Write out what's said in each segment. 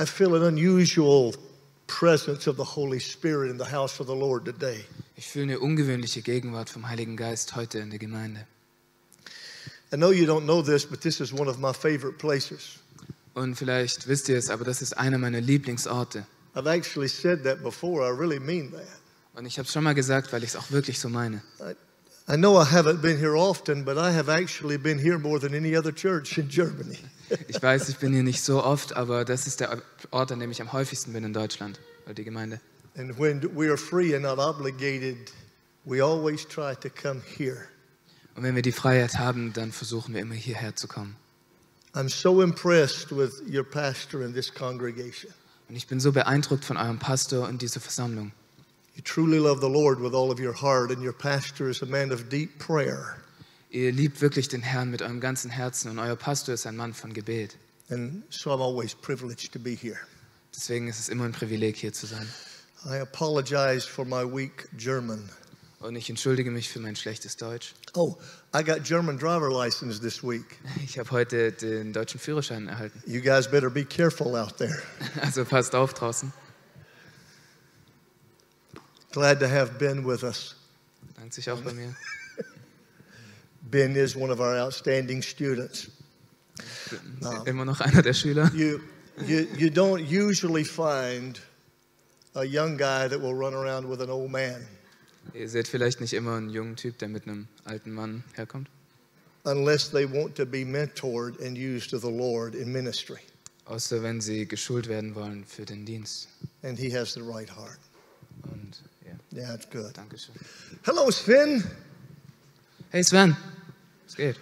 I feel an unusual presence of the Holy Spirit in the house of the Lord today. Ich fühle eine ungewöhnliche Gegenwart vom Heiligen Geist heute in der Gemeinde. I know you don't know this, but this is one of my favorite places. Und vielleicht wisst ihr es, aber das ist einer meiner Lieblingsorte. I've actually said that before. I really mean that. Und ich habe es schon mal gesagt, weil ich es auch wirklich so meine. I, I know I haven't been here often, but I have actually been here more than any other church in Germany. Ich weiß, ich bin hier nicht so oft, aber das ist der Ort, an dem ich am häufigsten bin in Deutschland, oder die Gemeinde. And when we are free and not obligated, we always try to come here. Und wenn wir die Freiheit haben, dann versuchen wir immer hierher zu kommen. I'm so impressed with your pastor in this congregation. Und ich bin so beeindruckt von eurem Pastor und dieser Versammlung. You truly love the Lord with all of your heart, and your pastor is a man of deep prayer. Ihr liebt wirklich den Herrn mit eurem ganzen Herzen und euer Pastor ist ein Mann von Gebet. And so I'm always privileged to be here. Deswegen ist es immer ein Privileg, hier zu sein. I apologize for my weak German. Und ich entschuldige mich für mein schlechtes Deutsch. Oh, I got German driver license this week. Ich habe heute den deutschen Führerschein erhalten. You guys better be careful out there. Also passt auf draußen. Glad to have Ben with us. Dankt sich auch bei mir. Ben is one of our outstanding students. Immer noch einer der Schüler. You, you, you don't usually find a young guy that will run around with an old man Ihr seht vielleicht nicht immer einen jungen Typ, der mit einem alten Mann herkommt. unless they want to be mentored and used of the Lord in ministry. Außer wenn sie geschult werden wollen für den Dienst. And he has the right heart. Und it's good. Dankeschön. Hello, Sven. Hey Sven, was geht?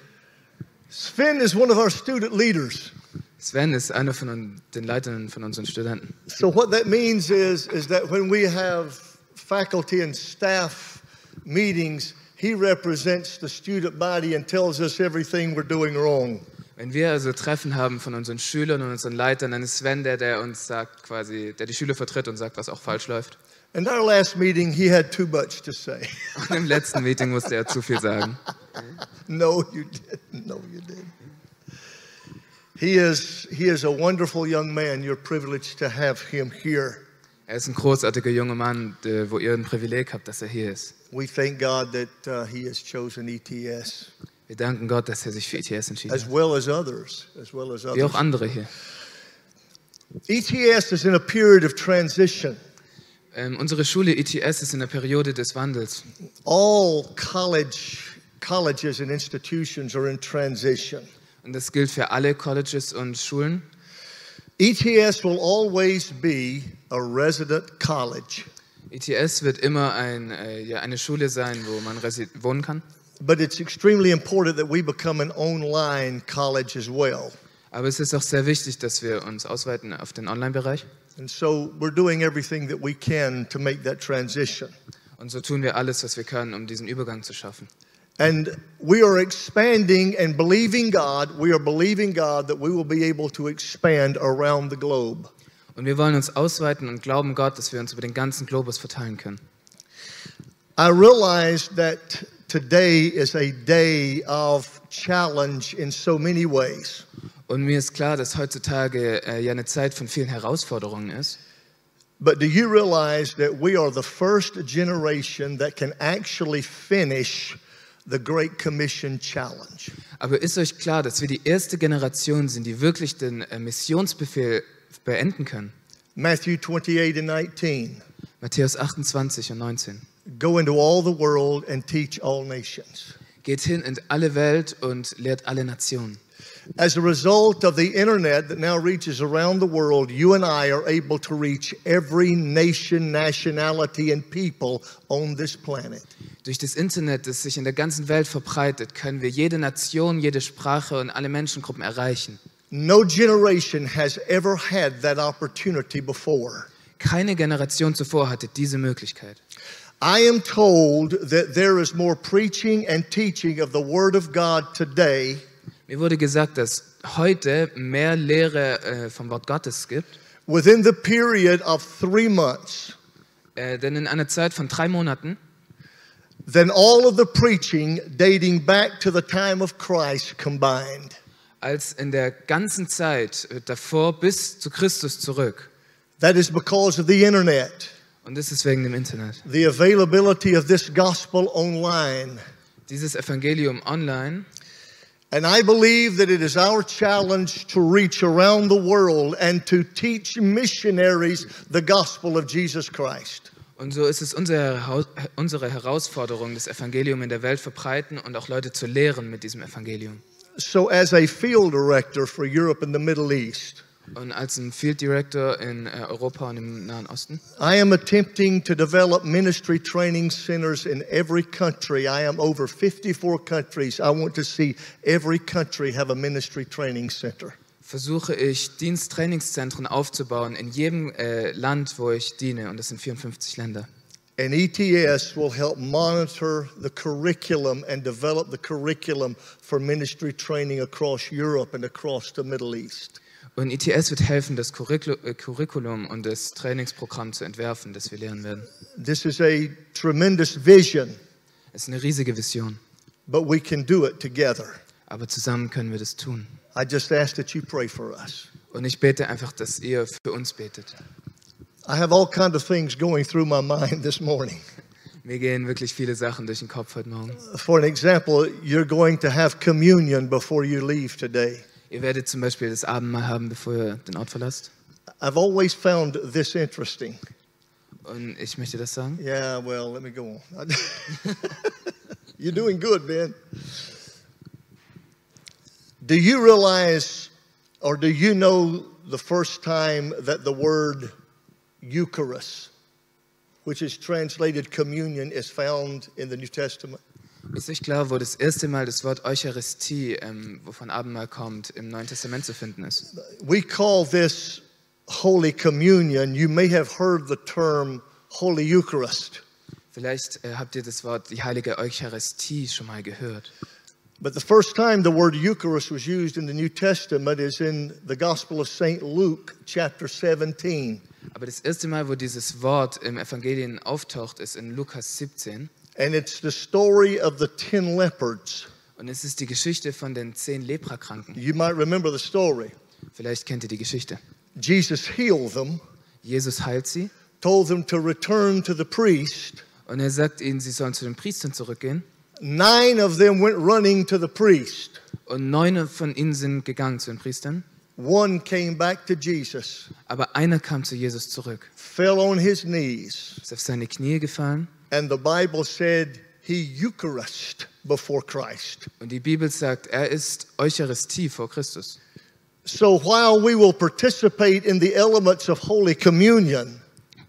Sven is one of our student leaders. Sven ist einer von den Leitern von unseren Studenten. So what that means is, is that when we have faculty and staff meetings, he represents the student body and tells us everything we're doing wrong. Wenn wir also Treffen haben von unseren Schülern und unseren Leitern, dann ist Sven der, der uns sagt, quasi, der die Schüler vertritt und sagt, was auch falsch läuft. In our last meeting, he had too much to say. Und im letzten Meeting musste er zu viel sagen. no, you didn't. No, you didn't. He is, he is a wonderful young man. You're privileged to have him here. Er ist ein großartiger junger Mann, wo ihr ein Privileg habt, dass er hier ist. We thank God that uh, he has chosen ETS, Wir danken Gott, dass er sich für ETS entschieden as hat. well as others, as well as others. Wie auch andere hier. ETS is in a period of transition. Ähm, unsere Schule ETS ist in der Periode des Wandels. All college, colleges and institutions are in transition. Und das gilt für alle Colleges und Schulen. ETS will always be a resident college, ETS wird immer ein, äh, ja, eine Schule sein, wo man wohnen kann. but it's extremely important that we become an online college as well. Aber es ist auch sehr wichtig, dass wir uns ausweiten auf den Online-Bereich. And so we're doing everything that we can to make that transition. Und so tun wir alles, was wir können, um diesen Übergang zu schaffen. And we are expanding and believing God, we are believing God that we will be able to expand around the globe. Und wir wollen uns ausweiten und glauben Gott, dass wir uns über den ganzen Globus verteilen können. I realize that today is a day of challenge in so many ways. Und mir ist klar, dass heutzutage äh, ja eine Zeit von vielen Herausforderungen ist. But do you realize that we are the first generation that can actually finish the Great Commission challenge? Aber ist euch klar, dass wir die erste Generation sind, die wirklich den äh, Missionsbefehl beenden können? Matthew 28 and 19. Matthäus 28 und 19. Go into all the world and teach all nations. Geht hin in alle Welt und lehrt alle Nationen. As a result of the internet that now reaches around the world, you and I are able to reach every nation, nationality, and people on this planet. Durch das Internet, das sich in der ganzen Welt verbreitet, können wir jede Nation, jede Sprache und alle Menschengruppen erreichen. No generation has ever had that opportunity before. Keine Generation zuvor hatte diese Möglichkeit. I am told that there is more preaching and teaching of the Word of God today Mir wurde gesagt, dass heute mehr Lehre äh, vom Wort Gottes gibt, within the period of three months äh, denn in einer Zeit von drei Monaten than all of the preaching dating back to the time of Christ combined. als in der ganzen Zeit äh, davor bis zu Christus zurück. That is because of the internet, Und das ist wegen dem Internet. the availability of this gospel online. Dieses Evangelium online. And I believe that it is our challenge to reach around the world and to teach missionaries the gospel of Jesus Christ. Und so ist es unsere, unsere Herausforderung, das Evangelium in der Welt verbreiten und auch Leute zu lehren mit diesem Evangelium. So, as a field director for Europe and the Middle East, Und als ein Field Director in äh, Europa und im Nahen Osten I am attempting to develop ministry training centers in every country. I am over 54 countries. I want to see every country have a ministry training center. versuche ich, Diensttrainingszentren aufzubauen in jedem äh, Land, wo ich diene. Und das sind 54 Länder. And ETS will help monitor the curriculum and develop the curriculum for ministry training across Europe and across the Middle East. Und ITS wird helfen, das äh, Curriculum und das Trainingsprogramm zu entwerfen, das wir lernen werden. This is a tremendous vision, Es ist eine riesige Vision, but we can do it together. aber zusammen können wir das tun. I just ask that you pray for us. Und ich bete einfach, dass ihr für uns betet. I have all kinds of things going through my mind this morning. Mir gehen wirklich viele Sachen durch den Kopf heute Morgen. For an example, you're going to have communion before you leave today. Ihr werdet zum Beispiel das Abendmahl haben, bevor ihr den Ort verlasst. I've always found this interesting. Und ich möchte das sagen. Yeah, well, let me go on. You're doing good, Ben. Do you realize or do you know the first time that the word Eucharist, which is translated communion, is found in the New Testament? Ist euch klar, wo das erste Mal das Wort Eucharistie, ähm, wovon Abendmahl kommt, im Neuen Testament zu finden ist? We call this Holy Communion. You may have heard the term Holy Eucharist. Vielleicht äh, habt ihr das Wort die heilige Eucharistie schon mal gehört. But the first time the word Eucharist was used in the New Testament is in the Gospel of St. Luke, chapter 17. Aber das erste Mal, wo dieses Wort im Evangelien auftaucht, ist in Lukas 17. And it's the story of the ten leopards. Und es ist die Geschichte von den zehn Leprakranken. You might remember the story. Vielleicht kennt ihr die Geschichte. Jesus healed them, Jesus heilt sie told them to return to the priest. und er sagt ihnen, sie sollen zu den Priestern zurückgehen. Nine of them went running to the priest. Und neun von ihnen sind gegangen zu den Priestern. One came back to Jesus, Aber einer kam zu Jesus zurück. fell on his knees, Ist auf seine Knie gefallen. And the Bible said he Eucharist before Christ. Und die Bibel sagt, er ist Eucharistie vor Christus. So while we will participate in the elements of Holy Communion,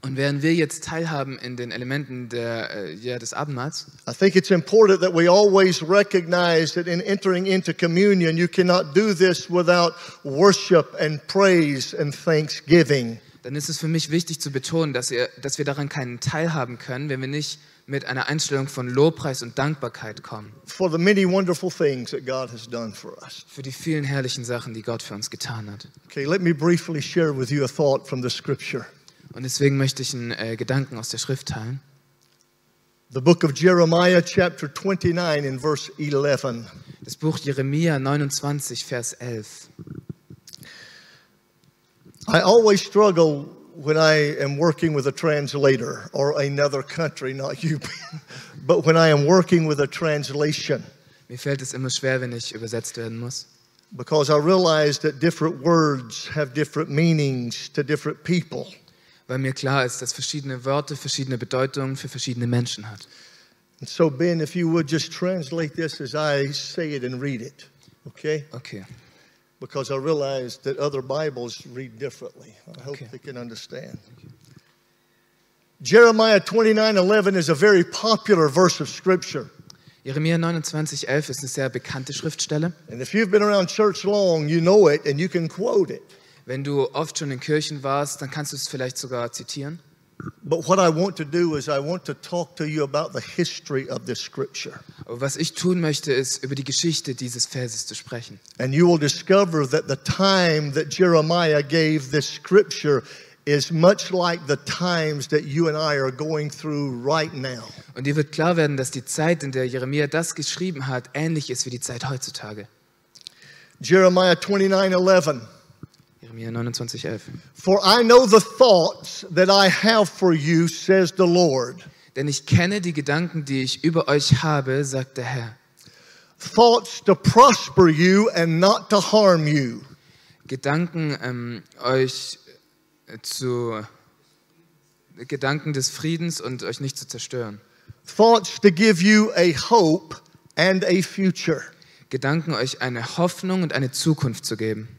Und während wir jetzt teilhaben in den Elementen der, äh, ja, des Abendmahls, I think it's important that we always recognize that in entering into communion, you cannot do this without worship and praise and thanksgiving. Dann ist es für mich wichtig zu betonen, dass, ihr, dass wir daran keinen teilhaben können, wenn wir nicht mit einer Einstellung von Lobpreis und Dankbarkeit kommen. For the many wonderful things that God has done for us. Für die vielen herrlichen Sachen, die Gott für uns getan hat. Okay, let me briefly share with you a thought from the scripture. Und deswegen möchte ich einen äh, Gedanken aus der Schrift teilen. The book of Jeremiah, chapter 29, in verse 11. Das Buch Jeremia 29, Vers 11. I always struggle when I am working with a translator or another country, not you, but when I am working with a translation, Mir fällt es immer schwer, wenn ich übersetzt werden muss. because I realize that different words have different meanings to different people. Weil mir klar ist, dass verschiedene Worte verschiedene Bedeutungen für verschiedene Menschen hat. And so, Ben, if you would just translate this as I say it and read it, okay? Okay. Because I realize that other Bibles read differently. I hope they can understand. Jeremiah 29 11 is a very popular verse of Scripture. Jeremia 29, 11 ist eine sehr bekannte Schriftstelle. And if you've been around church long, you know it and you can quote it. Wenn du oft schon in Kirchen warst, dann kannst du es vielleicht sogar zitieren. But what I want to do is I want to talk to you about the history of this scripture. Aber was ich tun möchte, ist, über die Geschichte dieses Verses zu sprechen. And you will discover that the time that Jeremiah gave this scripture is much like the times that you and I are going through right now. Und dir wird klar werden, dass die Zeit, in der Jeremia das geschrieben hat, ähnlich ist wie die Zeit heutzutage. Jeremiah 29 11. Jeremia 29, 11. For I know the thoughts that I have for you, says the Lord. Denn ich kenne die Gedanken, die ich über euch habe, sagt der Herr. Thoughts to prosper you and not to harm you. Gedanken, ähm, euch äh, zu Gedanken des Friedens und euch nicht zu zerstören. Thoughts to give you a hope and a future. Gedanken, euch eine Hoffnung und eine Zukunft zu geben.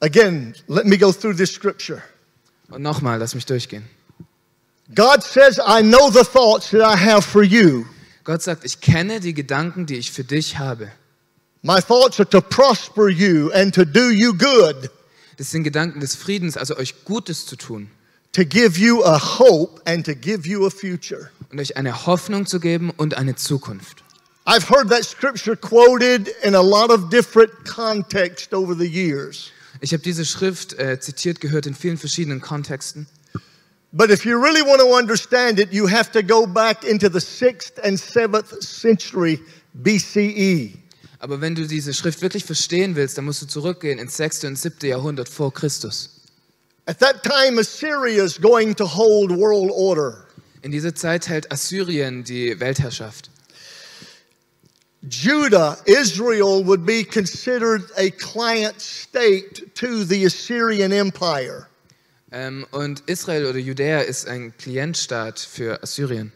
Again, let me go through this scripture. Und nochmal, lass mich durchgehen. God says, I know the thoughts that I have for you. Gott sagt, ich kenne die Gedanken, die ich für dich habe. My thoughts are to prosper you and to do you good, Das sind Gedanken des Friedens, also euch Gutes zu tun to give you a hope and to give you a future. und euch eine Hoffnung zu geben und eine Zukunft. I've heard that scripture quoted in a lot of different contexts over the years. Ich habe diese Schrift äh, zitiert gehört in vielen verschiedenen Kontexten. But if you really want to understand it, you have to go back into the 6th and 7th century BCE. Aber wenn du diese Schrift wirklich verstehen willst, dann musst du zurückgehen ins 6. und 7. Jahrhundert vor Christus. At that time, Assyria is going to hold world order. In dieser Zeit hält Assyrien die Weltherrschaft. Judah, Israel, would be considered a client state to the Assyrian Empire. Ähm, und Israel oder Judäa ist ein Klientstaat für Assyrien.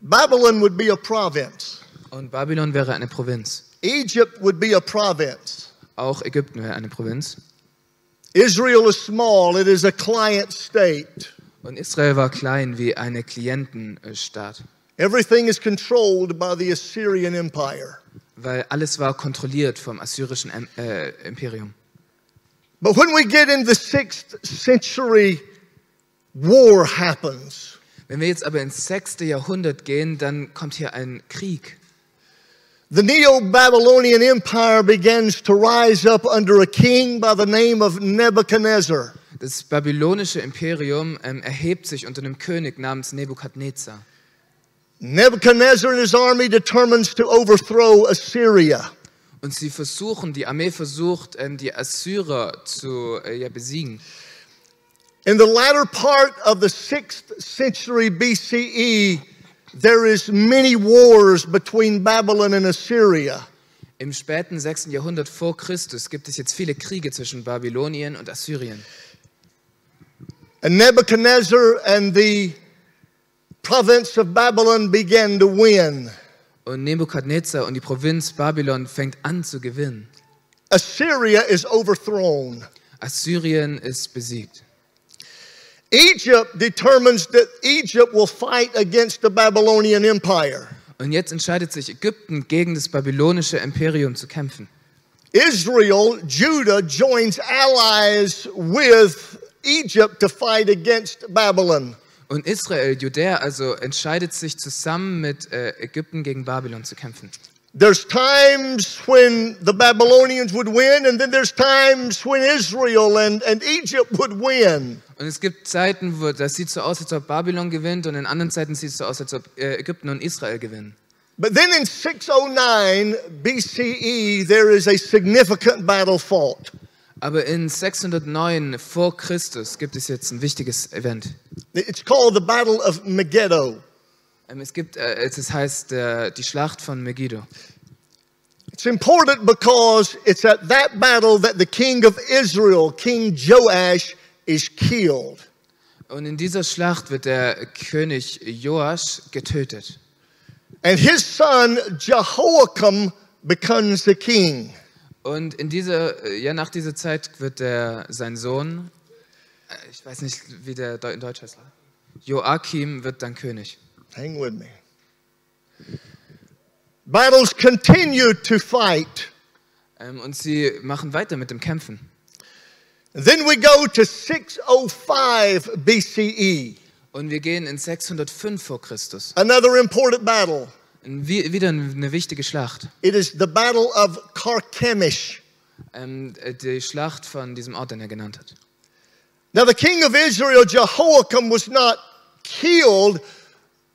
Babylon would be a province. Und Babylon wäre eine Provinz. Egypt would be a province. Auch Ägypten wäre eine Provinz. Israel is small, it is a client state. Und Israel war klein wie eine Klientenstaat, Everything is controlled by the Assyrian Empire. weil alles war kontrolliert vom assyrischen äh, Imperium. But when we get in the sixth century, war happens. Wenn wir jetzt aber ins 6. Jahrhundert gehen, dann kommt hier ein Krieg. The Neo Babylonian Empire begins to rise up under a king by the name of Nebuchadnezzar. Das babylonische Imperium ähm, erhebt sich unter einem König namens Nebukadnezar. Nebuchadnezzar and his army determines to overthrow Assyria. Und sie versuchen, die Armee versucht, ähm, die Assyrer zu äh, ja, besiegen. In the latter part of the 6th century BCE, there is many wars between Babylon and Assyria. Im späten 6. Jahrhundert vor Christus gibt es jetzt viele Kriege zwischen Babylonien und Assyrien. And Nebuchadnezzar and the province of Babylon began to win. Und Nebukadnezar und die Provinz Babylon fängt an zu gewinnen. Assyria is overthrown. Assyrien ist besiegt. Egypt determines that Egypt will fight against the Babylonian Empire. Und jetzt entscheidet sich Ägypten gegen das babylonische Imperium zu kämpfen. Israel, Judah joins allies with Egypt to fight against Babylon. Und Israel, Judäa, also entscheidet sich zusammen mit äh, Ägypten gegen Babylon zu kämpfen. There's times when the Babylonians would win, and then there's times when Israel and, and Egypt would win. Und es gibt Zeiten, wo das sieht so aus, als ob Babylon gewinnt, und in anderen Zeiten sieht es so aus, als ob äh, Ägypten und Israel gewinnen. But then in 609 BCE, there is a significant battle fought. Aber in 609 vor Christus gibt es jetzt ein wichtiges Event. It's called the Battle of Megiddo. Ähm, es gibt, äh, es heißt äh, die Schlacht von Megiddo. It's important because it's at that battle that the king of Israel, King Joash, is killed. Und in dieser Schlacht wird der König Joasch getötet. And his son Jehoiakim becomes the king. Und in dieser, äh, ja, nach dieser Zeit wird der, sein Sohn, äh, ich weiß nicht, wie der in Deutsch heißt, Joachim wird dann König. Hang with me. Battles continue to fight. Ähm, und sie machen weiter mit dem Kämpfen. Then we go to 605 BCE, Und wir gehen in 605 vor Christus. another important battle. Wieder eine wichtige Schlacht. It is the Battle of Carchemish. Ähm, äh, die Schlacht von diesem Ort, den er genannt hat. Now, the king of Israel, Jehoiakim, was not killed,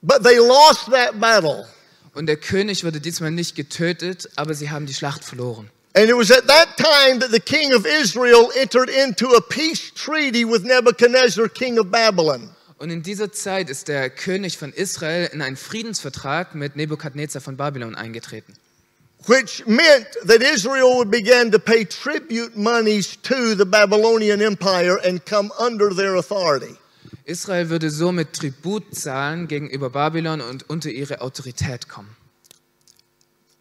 but they lost that battle. Und der König wurde diesmal nicht getötet, aber sie haben die Schlacht verloren. And it was at that time that the king of Israel entered into a peace treaty with Nebuchadnezzar, king of Babylon. Und in dieser Zeit ist der König von Israel in einen Friedensvertrag mit Nebukadnezar von Babylon eingetreten. which meant that Israel would begin to pay tribute monies to the Babylonian Empire and come under their authority. Israel würde somit Tribut zahlen gegenüber Babylon und unter ihre Autorität kommen.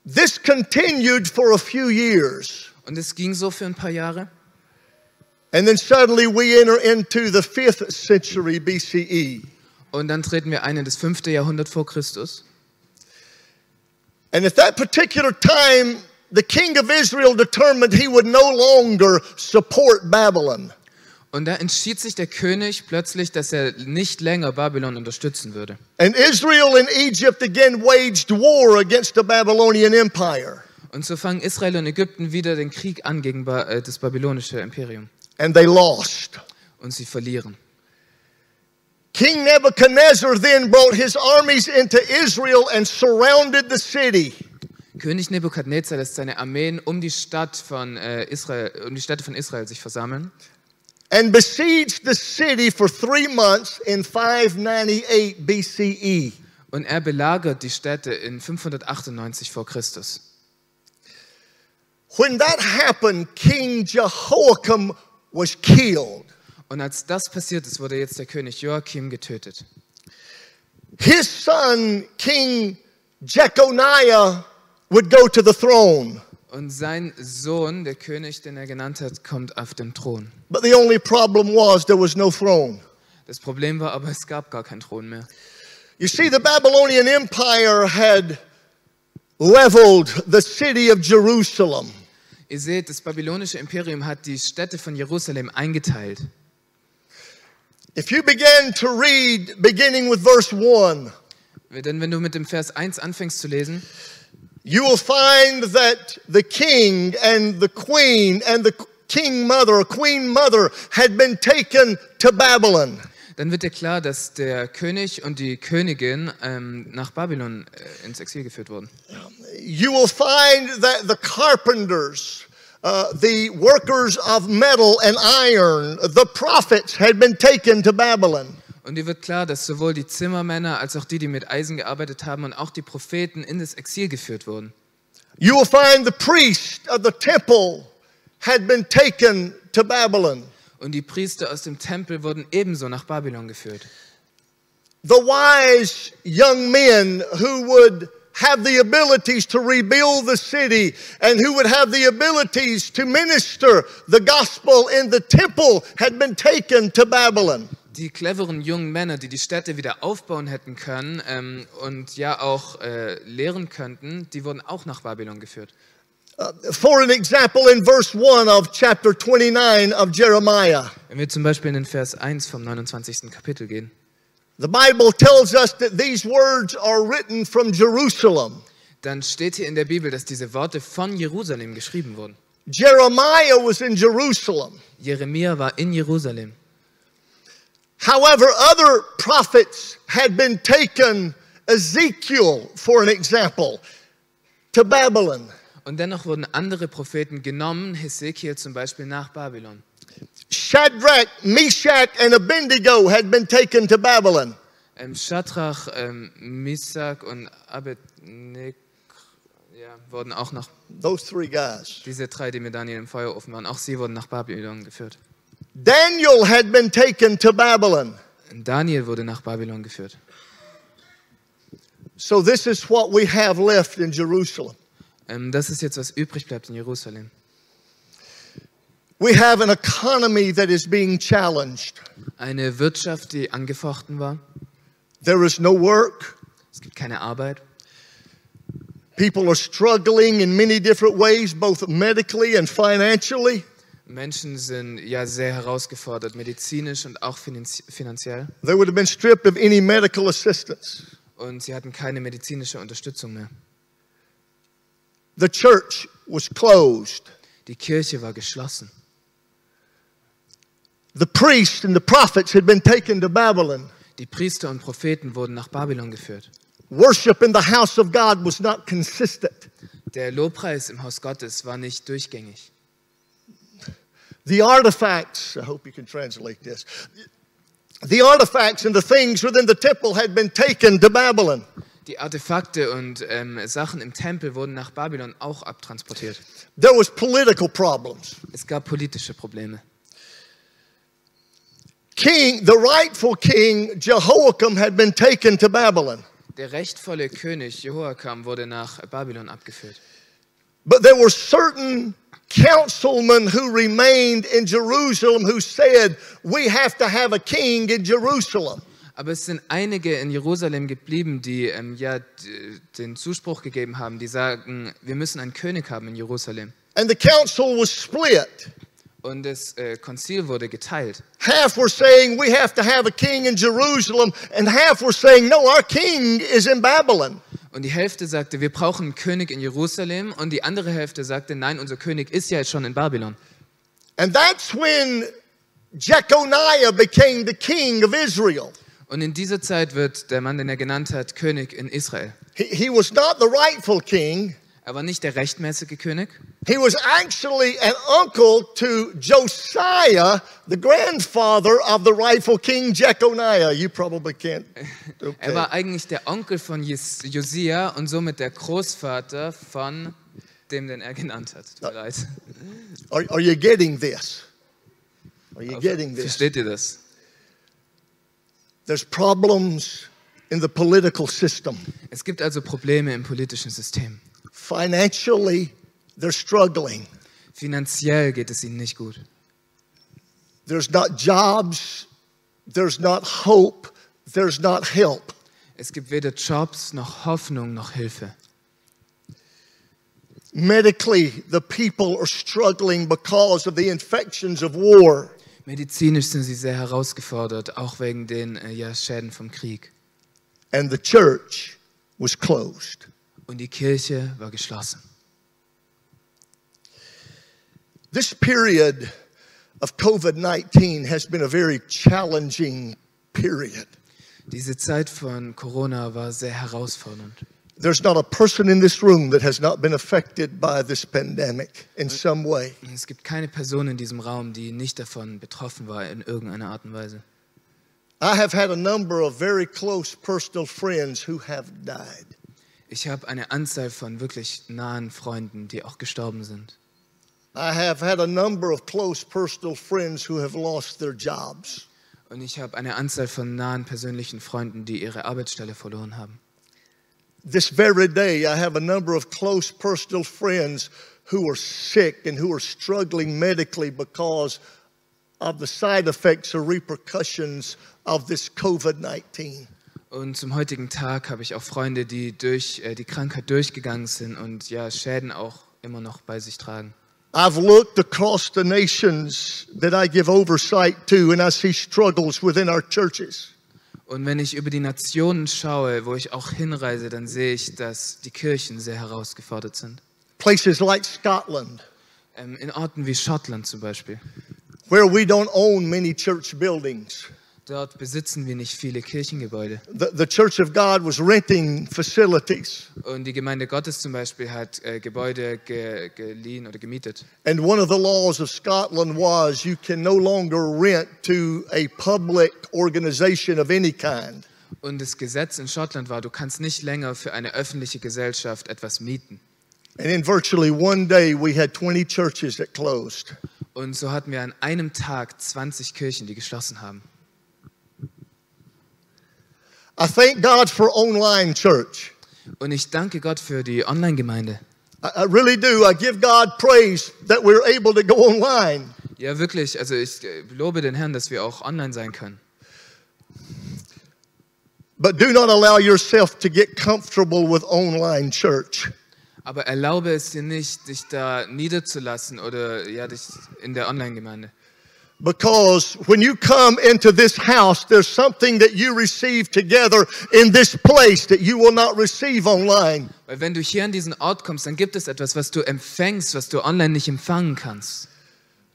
This continued for a few years. Und es ging so für ein paar Jahre. And then suddenly we enter into the 5th century BCE. Und dann treten wir ein in das fünfte Jahrhundert vor Christus. And at that particular time, the king of Israel determined he would no longer support Babylon. Und da entschied sich der König plötzlich, dass er nicht länger Babylon unterstützen würde. And Israel and Egypt again waged war against the Babylonian Empire. Und so fangen Israel und Ägypten wieder den Krieg an gegen äh, das babylonische Imperium. And they lost. Und sie verlieren. King Nebuchadnezzar then brought his armies into Israel and surrounded the city. König Nebukadnezar lässt seine Armeen um die Stadt von äh, Israel, um die Städte von Israel sich versammeln and besieged the city for three months in 598 BCE. und er belagert die Städte in 598 vor Christus. When that happened, King Jehoiakim was killed. Und als das passiert ist, wurde jetzt der König Joachim getötet. His son, King Jeconiah, would go to the throne. Und sein Sohn, der König, den er genannt hat, kommt auf den Thron. But the only problem was there was no throne. Das Problem war aber, es gab gar keinen Thron mehr. You see, the Babylonian Empire had leveled the city of Jerusalem. Ihr seht, das babylonische Imperium hat die Städte von Jerusalem eingeteilt. If you begin to read, beginning with verse 1, Denn wenn du mit dem Vers 1 anfängst zu lesen, you will find that the king and the queen and the king mother, queen mother, had been taken to Babylon. dann wird dir klar, dass der König und die Königin ähm, nach Babylon äh, ins Exil geführt wurden. You will find that the carpenters, uh, the workers of metal and iron, the prophets had been taken to Babylon. Und dir wird klar, dass sowohl die Zimmermänner als auch die, die mit Eisen gearbeitet haben und auch die Propheten in das Exil geführt wurden. You will find the priest of the temple had been taken to Babylon. Und die Priester aus dem Tempel wurden ebenso nach Babylon geführt. The wise young men who would have the abilities to rebuild the city and who would have the abilities to minister the gospel in the temple had been taken to Babylon. Die cleveren jungen Männer, die die Städte wieder aufbauen hätten können ähm, und ja auch äh, lehren könnten, die wurden auch nach Babylon geführt. Uh, for an example, in verse 1 of chapter 29 of Jeremiah, Wenn wir zum Beispiel in den Vers 1 vom 29. Kapitel gehen, the Bible tells us that these words are written from Jerusalem. dann steht hier in der Bibel, dass diese Worte von Jerusalem geschrieben wurden. Jeremiah was in Jerusalem. Jeremia war in Jerusalem. However, other prophets had been taken, Ezekiel, for an example, to Babylon. Und dennoch wurden andere Propheten genommen, Hesekiel zum Beispiel nach Babylon. Shadrach, Meshach, and Abednego had been taken to Babylon. Ähm, Shadrach, ähm, Misak und Abednego ja, wurden auch nach, Those three guys. diese drei, die mit Daniel im Feuerofen waren, auch sie wurden nach Babylon geführt. Daniel had been taken to Babylon. Daniel wurde nach Babylon geführt. So, this is what we have left in Jerusalem. Ähm, das ist jetzt, was übrig bleibt in Jerusalem. We have an economy that is being challenged. Eine Wirtschaft, die angefochten war. There is no work. Es gibt keine Arbeit. People are struggling in many different ways, both medically and financially. Menschen sind ja sehr herausgefordert, medizinisch und auch finanz finanziell. They would have been stripped of any medical assistance. Und sie hatten keine medizinische Unterstützung mehr. The church was closed. Die Kirche war geschlossen. The priests and the prophets had been taken to Babylon. Die Priester und Propheten wurden nach Babylon geführt. Worship in the house of God was not consistent. Der Lobpreis im Haus Gottes war nicht durchgängig. The artifacts, I hope you can translate this. The artifacts and the things within the temple had been taken to Babylon. Die Artefakte und ähm, Sachen im Tempel wurden nach Babylon auch abtransportiert. There was political problems. Es gab politische Probleme. King, the rightful king Jehoiakim had been taken to Babylon. Der rechtvolle König Jehoiakam wurde nach Babylon abgeführt. But there were certain councilmen who remained in Jerusalem who said, We have to have a king in Jerusalem. Aber es sind einige in Jerusalem geblieben, die ähm, ja den Zuspruch gegeben haben, die sagen, wir müssen einen König haben in Jerusalem. And the council was split. Und das äh, Konzil wurde geteilt. Half were saying, We have to have a king in Jerusalem, and half were saying, No, our king is in Babylon. Und die Hälfte sagte, wir brauchen einen König in Jerusalem. Und die andere Hälfte sagte, nein, unser König ist ja jetzt schon in Babylon. And that's when Jeconiah became the king of Israel. Und in dieser Zeit wird der Mann, den er genannt hat, König in Israel. He, he was not the rightful king, Er war nicht der rechtmäßige König. he was actually an uncle to Josiah, the grandfather of the rightful king Jeconiah. You probably can't. Er Okay. war eigentlich der Onkel von Jes- Josia und somit der Großvater von dem, den er genannt hat. Tut mir leid. Are, are you getting this? Are you getting this? Versteht ihr das? There's problems in the political system. Es gibt also Probleme im politischen System. Financially, they're struggling. Finanziell geht es ihnen nicht gut. There's not jobs, there's not hope, there's not help. Es gibt weder Jobs noch Hoffnung noch Hilfe. Medically, the people are struggling because of the infections of war. Medizinisch sind sie sehr herausgefordert, auch wegen den äh, ja, Schäden vom Krieg. And the church was closed. Und die Kirche war geschlossen. This period of COVID 19 has been a very challenging period. Diese Zeit von Corona war sehr herausfordernd. There's not a person in this room that has not been affected by this pandemic in some way. Es gibt keine Person in diesem Raum, die nicht davon betroffen war in irgendeiner Art und Weise. I have had a number of very close personal friends who have died. Ich habe eine Anzahl von wirklich nahen Freunden, die auch gestorben sind. I have had a number of close personal friends who have lost their jobs. Und ich habe eine Anzahl von nahen persönlichen Freunden, die ihre Arbeitsstelle verloren haben. This very day, I have a number of close personal friends who are sick and who are struggling medically because of the side effects or repercussions of this COVID 19. Und zum heutigen Tag habe ich auch Freunde, die durch äh, die Krankheit durchgegangen sind und ja Schäden auch immer noch bei sich tragen. I've looked across the nations that I give oversight to, and I see struggles within our churches. Und wenn ich über die Nationen schaue, wo ich auch hinreise, dann sehe ich, dass die Kirchen sehr herausgefordert sind. Places like Scotland, Ähm, in Orten wie Schottland zum Beispiel. where we don't own many church buildings. Dort besitzen wir nicht viele Kirchengebäude. The, the Church of God was renting facilities. Und die Gemeinde Gottes zum Beispiel hat äh, Gebäude ge geliehen oder gemietet. And one of the laws of Scotland was you can no longer rent to a public organization of any kind. Und das Gesetz in Schottland war, du kannst nicht länger für eine öffentliche Gesellschaft etwas mieten. And in virtually one day, we had 20 churches that closed. Und so hatten wir an einem Tag 20 Kirchen, die geschlossen haben. I thank God for online church. Und ich danke Gott für die Online-Gemeinde. I, I really do. I give God praise that we're able to go online. Ja, wirklich. Also ich äh, lobe den Herrn, dass wir auch online sein können. But do not allow yourself to get comfortable with online church. Aber erlaube es dir nicht, dich da niederzulassen oder ja, dich in der Online-Gemeinde. Because when you come into this house, there's something that you receive together in this place that you will not receive online. Weil wenn du hier an diesen Ort kommst, dann gibt es etwas, was du empfängst, was du online nicht empfangen kannst.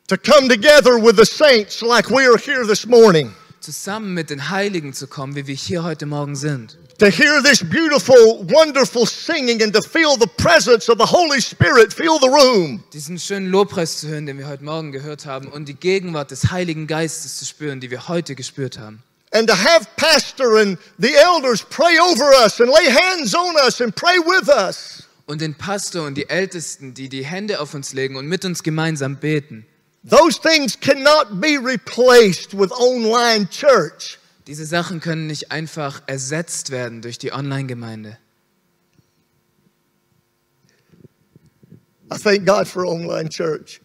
To come together with the saints like we are here this morning. Zusammen mit den Heiligen zu kommen, wie wir hier heute Morgen sind. To hear this beautiful, wonderful singing and to feel the presence of the Holy Spirit fill the room. diesen schönen Lobpreis zu hören, den wir heute Morgen gehört haben, und die Gegenwart des Heiligen Geistes zu spüren, die wir heute gespürt haben. And to have pastor and the elders pray over us and lay hands on us and pray with us. Und den Pastor und die Ältesten, die die Hände auf uns legen und mit uns gemeinsam beten. Those things cannot be replaced with online church. Diese Sachen können nicht einfach ersetzt werden durch die Online-Gemeinde. I thank God for online church.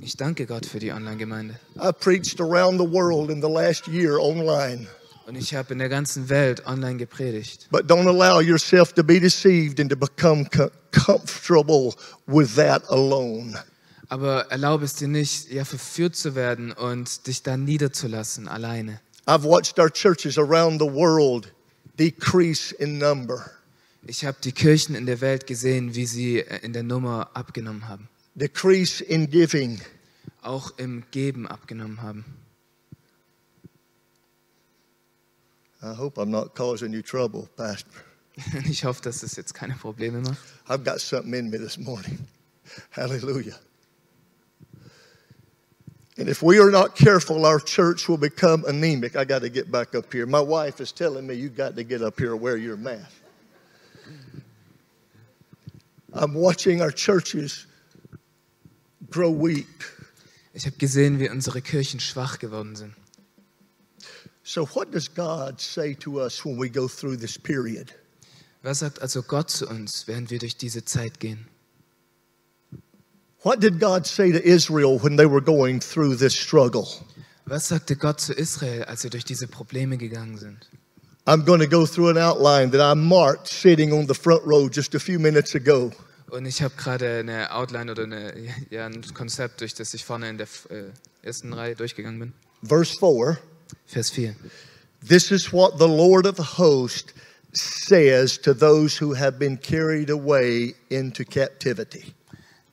Ich danke Gott für die Online-Gemeinde. I preached around the world in the last year online. Und ich habe in der ganzen Welt online gepredigt. But don't allow yourself to be deceived and to become co- comfortable with that alone. Aber erlaube es dir nicht, ja, verführt zu werden und dich da niederzulassen, alleine. I've watched our churches around the world decrease in number, Ich habe die Kirchen in der Welt gesehen, wie sie äh, in der Nummer abgenommen haben. decrease in giving. Auch im Geben abgenommen haben. I hope I'm not causing you trouble, Pastor. Ich hoffe, dass es jetzt keine Probleme macht. I've got something in me this morning. Hallelujah. And if we are not careful, our church will become anemic. I got to get back up here. My wife is telling me you got to get up here and wear your mask. I'm watching our churches grow weak. Ich habe gesehen, wie unsere Kirchen schwach geworden sind. So, what does God say to us when we go through this period? Was sagt also Gott zu uns, während wir durch diese Zeit gehen? What did God say to Israel when they were going through this struggle? Was sagte Gott zu Israel, als sie durch diese Probleme gegangen sind? I'm going to go through an outline that I marked sitting on the front row just a few minutes ago. Und ich habe gerade eine Outline oder eine, ja, ein Konzept, durch das ich vorne in der äh, ersten Reihe durchgegangen bin. Verse 4 Vers 4. This is what the Lord of hosts says to those who have been carried away into captivity.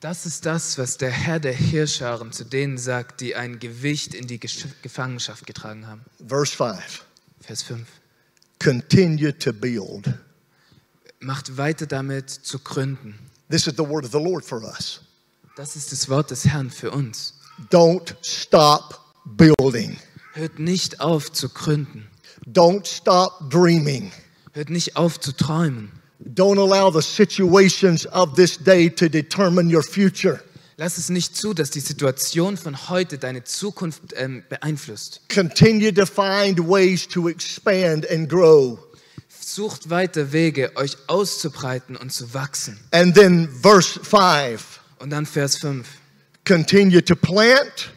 Das ist das, was der Herr der Heerscharen zu denen sagt, die ein Gewicht in die Gefangenschaft getragen haben. Verse 5 Vers 5. Continue to build. Macht weiter damit zu gründen. This is the word of the Lord for us. Das ist das Wort des Herrn für uns. Don't stop building. Hört nicht auf zu gründen. Don't stop dreaming. Hört nicht auf zu träumen. Don't allow the situations of this day to determine your future. Lass es nicht zu, dass die Situation von heute deine Zukunft ähm, beeinflusst. Continue to find ways to expand and grow. Sucht weiter Wege, euch auszubreiten und zu wachsen. And then verse 5 Und dann Vers 5. continue to plant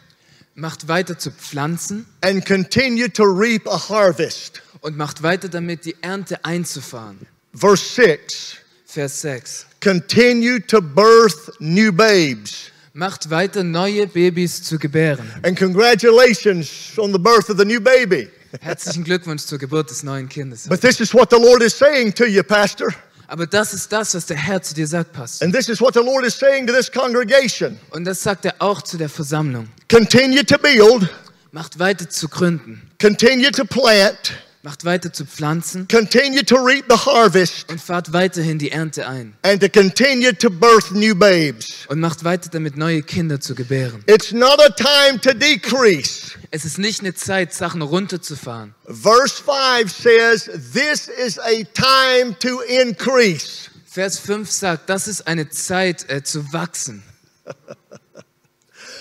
Macht weiter zu pflanzen and continue to reap a harvest. und macht weiter damit, die Ernte einzufahren. Verse 6 Vers 6. continue to birth new babes. Macht weiter, neue Babys zu gebären. And congratulations on the birth of the new baby. Herzlichen Glückwunsch zur Geburt des neuen Kindes. But this is what the Lord is saying to you, Pastor. Aber das ist das, was der Herr zu dir sagt, Pastor. And this is what the Lord is saying to this congregation. Und das sagt er auch zu der Versammlung. Continue to build, Macht weiter zu gründen. continue to plant, Macht weiter zu pflanzen continue to reap the harvest, und fahrt weiterhin die Ernte ein. and to continue to birth new babes. Und macht weiter damit, neue Kinder zu gebären. It's not a time to decrease. Es ist nicht eine Zeit, Sachen runterzufahren. Verse 5 says, This is a time to increase. Vers 5 sagt, das ist eine Zeit äh, zu wachsen.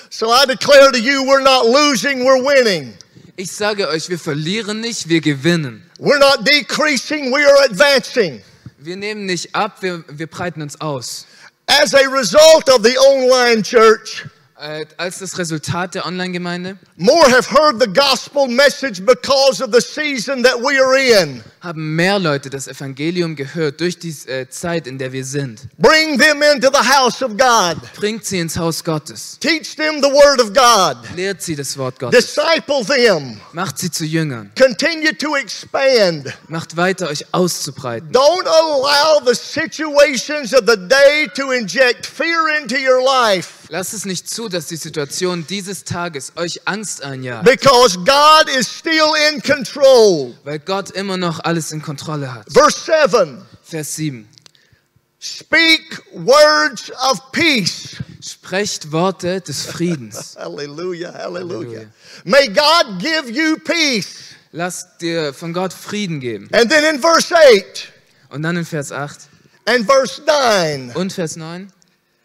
So I declare to you, we're not losing, we're winning. Ich sage euch, wir verlieren nicht, wir gewinnen. We're not decreasing, we are advancing. Wir nehmen nicht ab, wir, wir breiten uns aus. As a result of the online church, als das Resultat der Online-Gemeinde more have heard the gospel message because of the season that we are in. haben mehr Leute das Evangelium gehört durch die äh, Zeit, in der wir sind. Bring them into the house of God. Bringt sie ins Haus Gottes. Teach them the word of God. Lehrt sie das Wort Gottes. Disciple them. Macht sie zu Jüngern. Continue to expand. Macht weiter, euch auszubreiten. Don't allow the situations of the day to inject fear into your life. Lasst es nicht zu, dass die Situation dieses Tages euch Angst einjagt, because God is still in control. weil Gott immer noch alles in Kontrolle hat. Verse 7 Vers 7. Speak words of peace. Sprecht Worte des Friedens. Hallelujah. Hallelujah. May God give you peace. Lasst dir von Gott Frieden geben. And then in verse 8 Und dann in Vers 8 and verse 9, und Vers 9.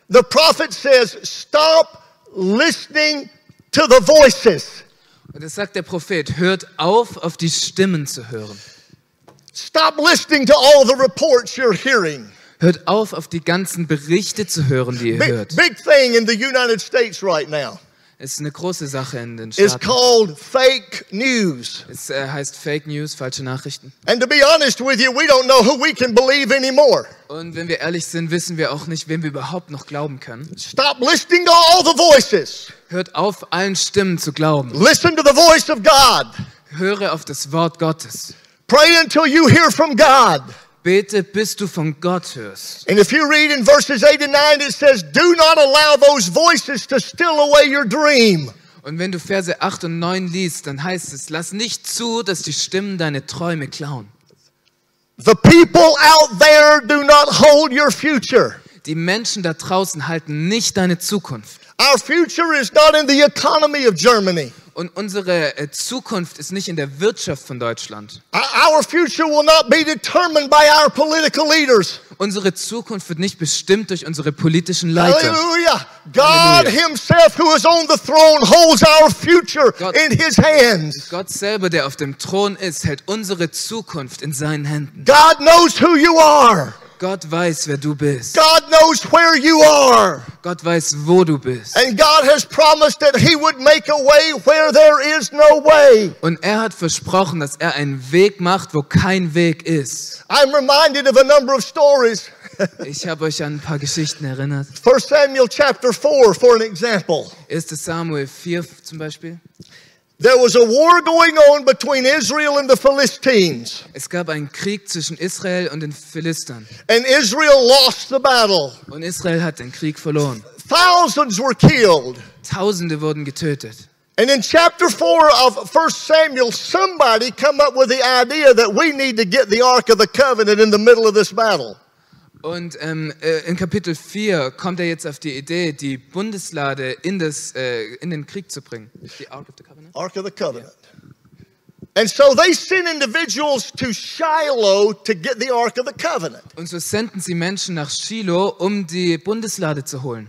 the prophet says, Stop listening to the voices. Und es sagt der Prophet, hört auf, auf die Stimmen zu hören. Stop listening to all the reports you're hearing. Hört auf, auf die ganzen Berichte zu hören, die ihr Big, hört. big thing in the United States right now Es ist eine große Sache in den Staaten. called fake news. Es äh, heißt Fake News, falsche Nachrichten. And to be honest with you, we don't know who we can believe anymore. Und wenn wir ehrlich sind, wissen wir auch nicht, wem wir überhaupt noch glauben können. Stop listening to all the voices. Hört auf, allen Stimmen zu glauben. Listen to the voice of God. Höre auf das Wort Gottes. Pray until you hear from God. Bete, bis du von Gott hörst. And if you read in verses 8 and 9, it says, Do not allow those voices to steal away your dream. Und wenn du Verse 8 und 9 liest, dann heißt es, lass nicht zu, dass die Stimmen deine Träume klauen. The people out there do not hold your future. Die Menschen da draußen halten nicht deine Zukunft. Our future is not in the economy of Germany. Und unsere äh, Zukunft ist nicht in der Wirtschaft von Deutschland. Our- future will not be determined by our political leaders. Unsere Zukunft wird nicht bestimmt durch unsere politischen Leiter. Hallelujah. God. Himself, who is on the throne, holds our future God- in His hands. Gott selber, der auf dem Thron ist, hält unsere Zukunft in seinen Händen. God knows who you are. Gott weiß, wer du bist. God knows where you are. Gott weiß, wo du bist. And God has promised that He would make a way where there is no way. Und er hat versprochen, dass er einen Weg macht, wo kein Weg ist. I'm reminded of a number of stories. Ich habe euch an ein paar Geschichten erinnert. 1 Samuel chapter 4, for an example. 1. Samuel 4 zum Beispiel. There was a war going on between Israel and the Philistines, Es gab einen Krieg zwischen Israel und den Philistern. and Israel lost the battle. Und Israel hat den Krieg verloren. Thousands were killed. Tausende wurden getötet. And in chapter 4 of 1 Samuel, somebody come up with the idea that we need to get the Ark of the Covenant in the middle of this battle. Und ähm, äh, in Kapitel 4 kommt er jetzt auf die Idee, die Bundeslade in, das, äh, in den Krieg zu bringen. Die Ark of the Covenant. Ark of the Covenant. And so they sent individuals to Shiloh to get the Ark of the Covenant. Und so senden sie Menschen nach Shiloh, um die Bundeslade zu holen.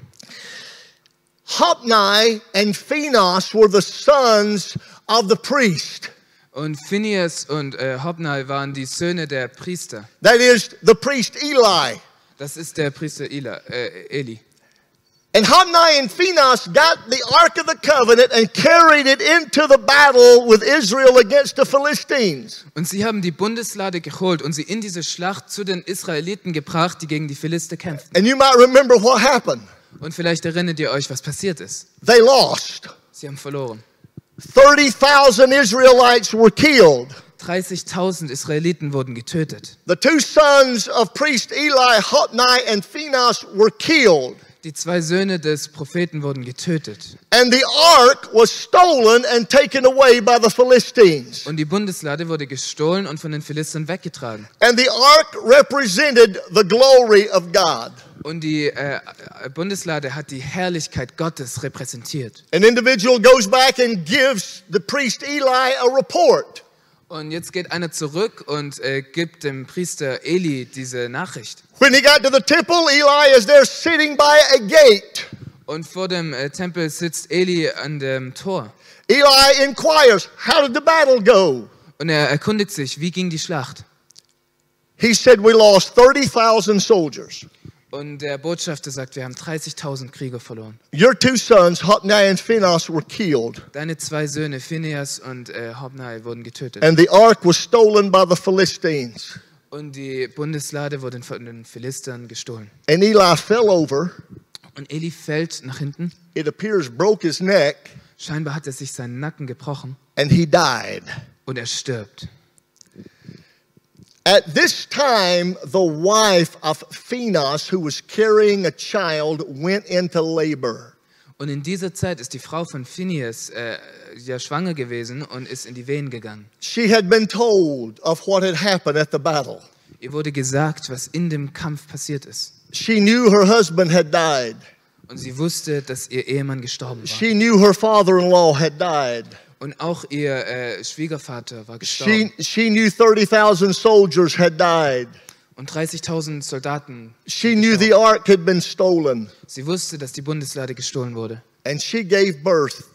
Hophni and Phinehas were the sons of the priest. Und Phineas und äh, Hobnai waren die Söhne der Priester. That is, the priest Eli. Das ist der Priester Ela, äh, Eli. And Hophni and Phinehas got the Ark of the Covenant and carried it into the battle with Israel against the Philistines. Und sie haben die Bundeslade geholt und sie in diese Schlacht zu den Israeliten gebracht, die gegen die Philister kämpften. And you might remember what happened. Und vielleicht erinnert ihr euch, was passiert ist. They lost. Sie haben verloren. 30,000 Israelites were killed. 30.000 Israeliten wurden getötet. The two sons of priest Eli, Hophni and Phinehas, were killed. Die zwei Söhne des Propheten wurden getötet. And the ark was stolen and taken away by the Philistines. Und die Bundeslade wurde gestohlen und von den Philistern weggetragen. And the ark represented the glory of God. Und die äh, Bundeslade hat die Herrlichkeit Gottes repräsentiert. An individual goes back and gives the priest Eli a report. Und jetzt geht einer zurück und äh, gibt dem Priester Eli diese Nachricht. When he got to the temple, Eli is there sitting by a gate. Und vor dem äh, Tempel sitzt Eli an dem Tor. Eli inquires, How did the battle go? Und er erkundigt sich, wie ging die Schlacht? He said, We lost 30,000 soldiers. Und der Botschafter sagt, wir haben 30.000 Krieger verloren. Your two sons, Hophni and Phinehas, were killed, Deine zwei Söhne, Phineas und äh, Hobnai, wurden getötet. and the ark was stolen by the Philistines. Und die Bundeslade wurde von den Philistern gestohlen. And Eli fell over, Und Eli fällt nach hinten. it appears, broke his neck, Scheinbar hat er sich seinen Nacken gebrochen and he died. und er stirbt. At this time, the wife of Phinehas, who was carrying a child, went into labor. Und in dieser Zeit ist die Frau von Phineas äh, ja schwanger gewesen und ist in die Wehen gegangen. She had been told of what had happened at the battle. Ihr wurde gesagt, was in dem Kampf passiert ist. She knew her husband had died. Und sie wusste, dass ihr Ehemann gestorben war. She knew her father in law had died. Und auch ihr äh, Schwiegervater war gestorben. She, she knew 30,000 soldiers had died. Und 30.000 Soldaten. She knew the ark had been stolen. Sie wusste, dass die Bundeslade gestohlen wurde. And she gave birth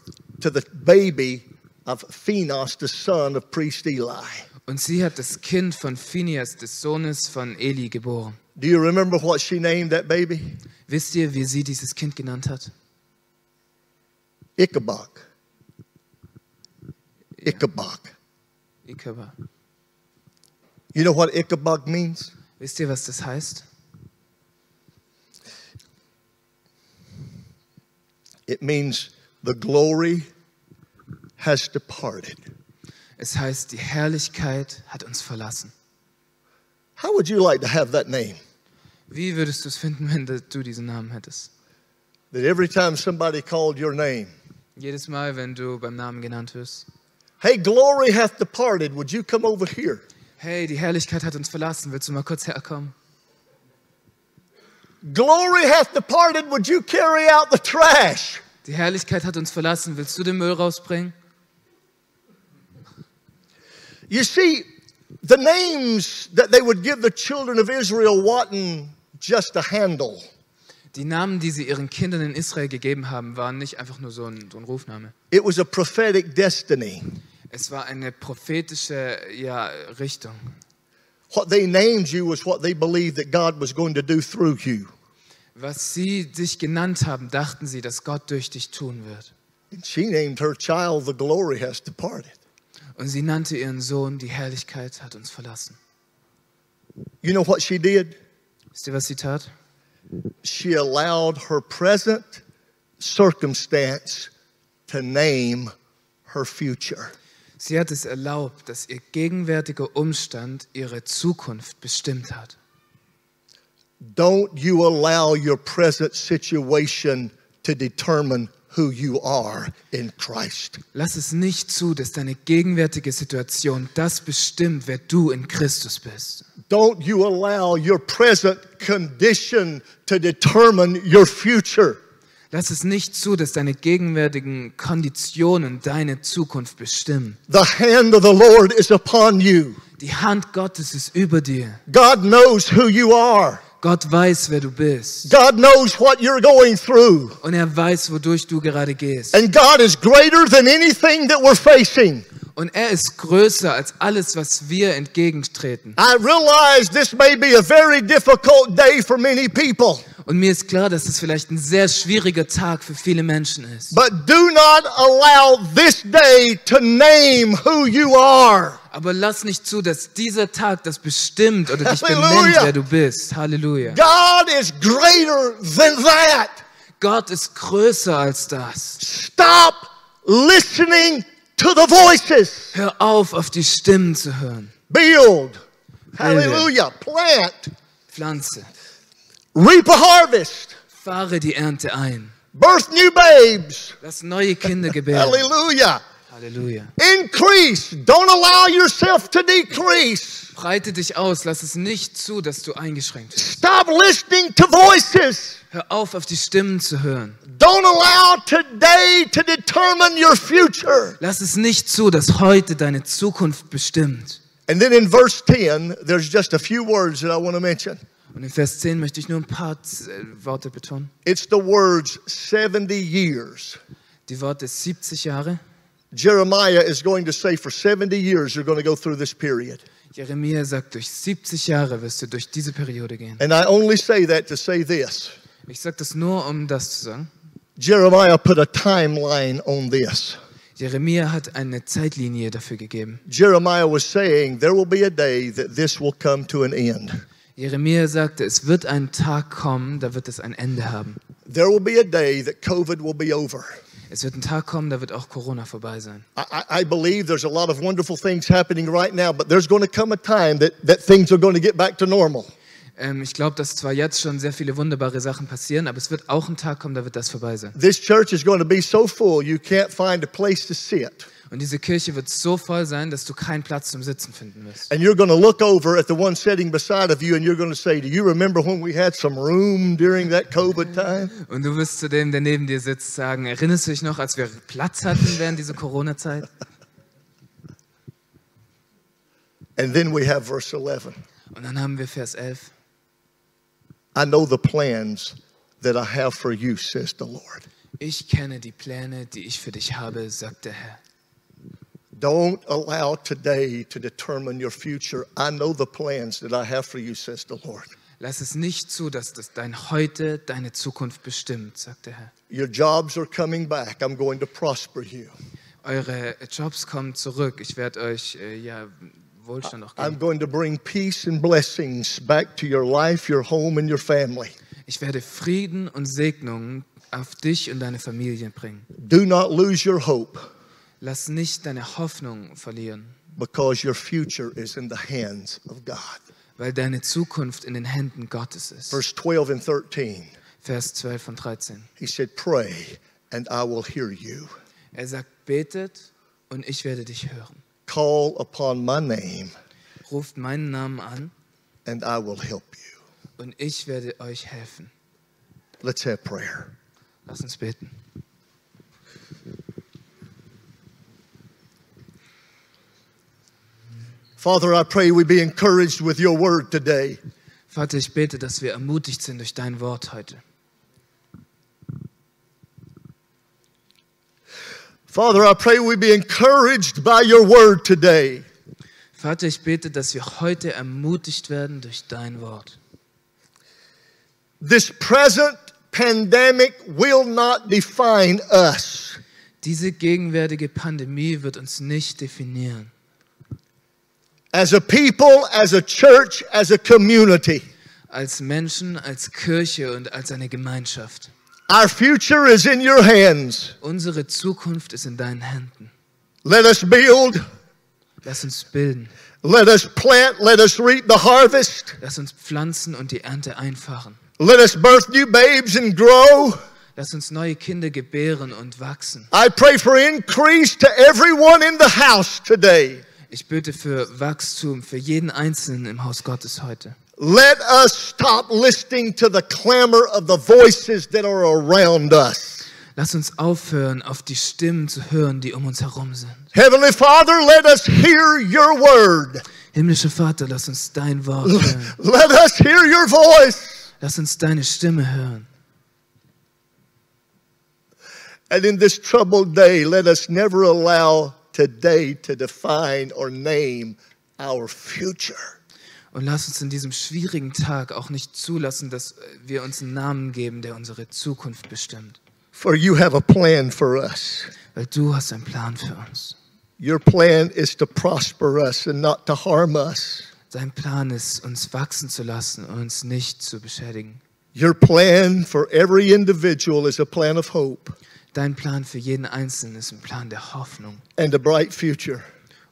to the baby of Phenos, the son of priest Eli. Und sie hat das Kind von Phineas, des Sohnes von Eli, geboren. Do you remember what she named that baby? Wisst ihr, wie sie dieses Kind genannt hat? Ichabod. Ichabod. Ichabod. You know what Ichabod means? Wisst ihr, was das heißt? It means the glory has departed. Es heißt, die Herrlichkeit hat uns verlassen. How would you like to have that name? Wie würdest du es finden, wenn du diesen Namen hättest? That every time somebody called your name, Jedes Mal, wenn du beim Namen genannt wirst. hey, glory hath departed, would you come over here? Hey, die Herrlichkeit hat uns verlassen. Willst du mal kurz herkommen? Glory hath departed, would you carry out the trash? Die Herrlichkeit hat uns verlassen. Willst du den Müll rausbringen? You see, the names that they would give the children of Israel wasn't just a handle. Die Namen, die sie ihren Kindern in Israel gegeben haben, waren nicht einfach nur so ein, so ein Rufname. It was a prophetic destiny. Es war eine prophetische ja, Richtung. What they named you was what they believed that God was going to do through you. Was sie sich genannt haben, dachten sie, dass Gott durch dich tun wird. And she named her child, The Glory Has Departed. Und sie nannte ihren Sohn, die Herrlichkeit hat uns verlassen. You know what she did? Wisst ihr, was sie tat? She allowed her present circumstance to name her future. Sie hat es erlaubt, dass ihr gegenwärtiger Umstand ihre Zukunft bestimmt hat. Don't you allow your present situation to determine who you are in Christ. Lass es nicht zu, dass deine gegenwärtige Situation das bestimmt, wer du in Christus bist. Don't you allow your present condition to determine your future. Lass es nicht zu, dass deine gegenwärtigen Konditionen deine Zukunft bestimmen. The hand of the Lord is upon you. Die Hand Gottes ist über dir. God knows who you are. Gott weiß, wer du bist. God knows what you're going through. Und er weiß, wodurch du gerade gehst. And God is greater than anything that we're facing. Und er ist größer als alles, was wir entgegentreten. I realize this may be a very difficult day for many people, Und mir ist klar, dass es vielleicht ein sehr schwieriger Tag für viele Menschen ist. but do not allow this day to name who you are. Aber lass nicht zu, dass dieser Tag das bestimmt oder dich Halleluja. benennt, wer du bist. Halleluja. God is greater than that. Gott ist größer als das. Stop listening to the voices. Hör auf, auf die Stimmen zu hören. Build. Hallelujah. Plant. Pflanze. Reap a harvest. Fahre die Ernte ein. Birth new babes. Lass neue Kinder gebären. Hallelujah. Halleluja. Increase. Don't allow yourself to decrease. Breite dich aus. Lass es nicht zu, dass du eingeschränkt bist. Stop listening to voices. Hör auf, auf die Stimmen zu hören. Don't allow today to determine your future. Lass es nicht zu, dass heute deine Zukunft bestimmt. And then in verse 10, there's just a few words that I want to mention. Und in Vers 10 möchte ich nur ein paar äh, Worte betonen. It's the words 70 years. Die Worte 70 Jahre. Jeremiah is going to say, for 70 years, you're going to go through this period. Jeremia sagt, durch 70 Jahre wirst du durch diese Periode gehen. And I only say that to say this Ich sage das nur, um das zu sagen. Jeremiah put a timeline on this. Jeremia hat eine Zeitlinie dafür gegeben. Jeremiah was saying, there will be a day that this will come to an end. Jeremia sagte, es wird ein Tag kommen, da wird es ein Ende haben. There will be a day that COVID will be over. Es wird ein Tag kommen, da wird auch Corona vorbei sein. I, I- believe there's a lot of wonderful things happening right now, but there's going to come a time that, that things are going to get back to normal. Ähm, ich glaube, dass zwar jetzt schon sehr viele wunderbare Sachen passieren, aber es wird auch ein Tag kommen, da wird das vorbei sein. This church is going to be so full you can't find a place to sit. Und diese Kirche wird so voll sein, dass du keinen Platz zum Sitzen finden wirst. And you're going to look over at the one sitting beside of you and you're going to say, Do you remember when we had some room during that COVID time? Und du wirst zu dem, der neben dir sitzt, sagen, erinnerst du dich noch, als wir Platz hatten während dieser Corona-Zeit? And then we have verse 11. Und dann haben wir Vers 11. I know the plans that I have for you, says the Lord. Ich kenne die Pläne, die ich für dich habe, sagt der Herr. Don't allow today to determine your future. I know the plans that I have for you, says the Lord. Lass es nicht zu, dass das dein Heute deine Zukunft bestimmt, sagt der Herr. Your jobs are coming back. I'm going to prosper you. Eure Jobs kommen zurück. Ich werde euch äh, ja, Wohlstand I'm geben. going to bring peace and blessings back to your life, your home, and your family. Ich werde Frieden und Segnungen auf dich und deine Familie bringen. Do not lose your hope Lass nicht deine Hoffnung verlieren, because your future is in the hands of God. weil deine Zukunft in den Händen Gottes ist. Verse 12 and 13, Vers 12 und 13. he said, Pray, and I will hear you. Er sagt, betet und ich werde dich hören. Call upon my name, Ruft meinen Namen an and I will help you. und ich werde euch helfen. Let's have prayer. Lass uns beten. Father, I pray we be encouraged with your word today. Vater, ich bete, dass wir ermutigt sind durch dein Wort heute. Father, I pray we be encouraged by your word today. Vater, ich bete, dass wir heute ermutigt werden durch dein Wort. This present pandemic will not define us. Diese gegenwärtige Pandemie wird uns nicht definieren. As a people, as a church, as a community, Als Menschen, als Kirche und als eine Gemeinschaft. our future is in your hands. Unsere Zukunft ist in deinen Händen. Let us build, Lass uns bilden. let us plant, let us reap the harvest, Lass uns pflanzen und die Ernte einfahren. let us birth new babes and grow. Lass uns neue Kinder gebären und wachsen. I pray for increase to everyone in the house today. Ich bete für Wachstum für jeden Einzelnen im Haus Gottes heute. Let us stop listening to the clamor of the voices that are around us. Lass uns aufhören, auf die Stimmen zu hören, die um uns herum sind. Heavenly Father, let us hear your word. Himmlischer Vater, lass uns dein Wort hören. Let us hear your voice. Lass uns deine Stimme hören. And in this troubled day, let us never allow today to define or name our future. Und lass uns in diesem schwierigen Tag auch nicht zulassen, dass wir uns einen Namen geben, der unsere Zukunft bestimmt. For you have a plan for us. Weil du hast einen Plan für uns. Your plan is to prosper us and not to harm us. Dein Plan ist, uns wachsen zu lassen und uns nicht zu beschädigen. Your plan for every individual is a plan of hope Dein Plan für jeden Einzelnen ist ein Plan der Hoffnung and a bright future.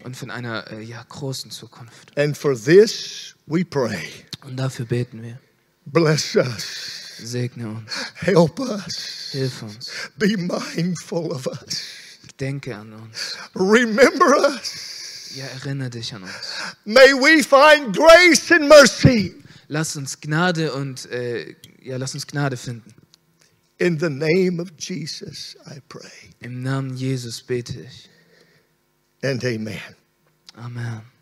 und von einer äh, ja, großen Zukunft. And for this we pray. Und dafür beten wir. Bless us. Segne uns, Help us. hilf uns, Be mindful of us. denke an uns, Remember us. ja, erinnere dich an uns. May we find grace and mercy Lass uns Gnade und äh, ja, lass uns Gnade finden. In the name of Jesus, I pray. Im Namen Jesus bete ich. And amen. Amen.